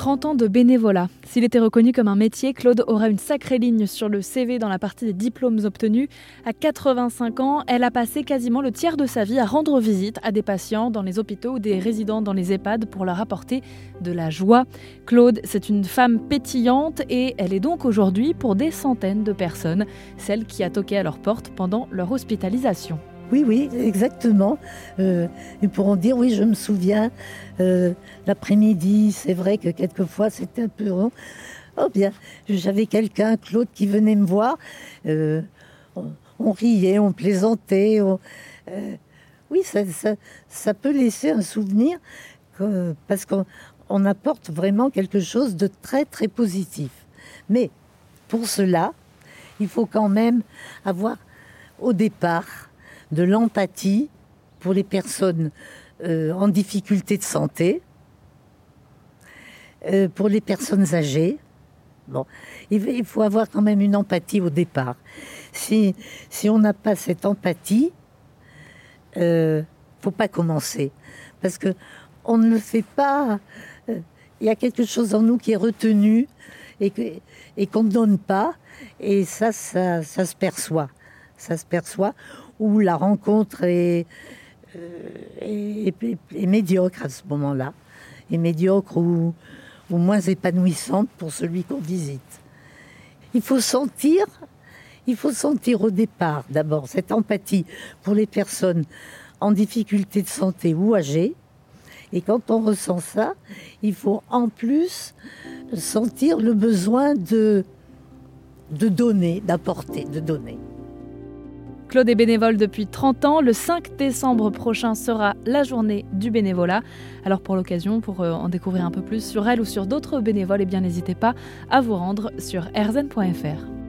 30 ans de bénévolat. S'il était reconnu comme un métier, Claude aura une sacrée ligne sur le CV dans la partie des diplômes obtenus. À 85 ans, elle a passé quasiment le tiers de sa vie à rendre visite à des patients dans les hôpitaux ou des résidents dans les EHPAD pour leur apporter de la joie. Claude, c'est une femme pétillante et elle est donc aujourd'hui pour des centaines de personnes, celle qui a toqué à leur porte pendant leur hospitalisation. Oui, oui, exactement. Euh, ils pourront dire, oui, je me souviens, euh, l'après-midi, c'est vrai que quelquefois c'était un peu long. Oh bien, j'avais quelqu'un, Claude, qui venait me voir. Euh, on, riait, on plaisantait. oui, ça, peut laisser un souvenir parce qu'on apporte vraiment quelque chose de très, très positif. Mais pour cela, il faut quand même avoir au départ de l'empathie pour les personnes euh, en difficulté de santé, euh, pour les personnes âgées. Bon, il, faut avoir quand même une empathie au départ. Si, on n'a pas cette empathie, euh, faut pas commencer parce que on ne le fait pas. Il y a quelque chose en nous qui est retenu et, et qu'on ne donne pas, et ça, ça, ça se perçoit. Ça se perçoit où la rencontre est, euh, médiocre à ce moment-là, et médiocre ou, ou moins épanouissante pour celui qu'on visite. Il faut sentir, il faut sentir au départ d'abord cette empathie pour les personnes en difficulté de santé ou âgées. Et quand on ressent ça, il faut en plus sentir le besoin de, de donner, d'apporter, de donner. Claude est bénévole depuis 30 ans. Le 5 décembre prochain sera la journée du bénévolat. Alors pour l'occasion, pour euh, en découvrir un peu plus sur elle ou sur d'autres bénévoles, eh n'hésitez pas à vous rendre sur rzn.fr.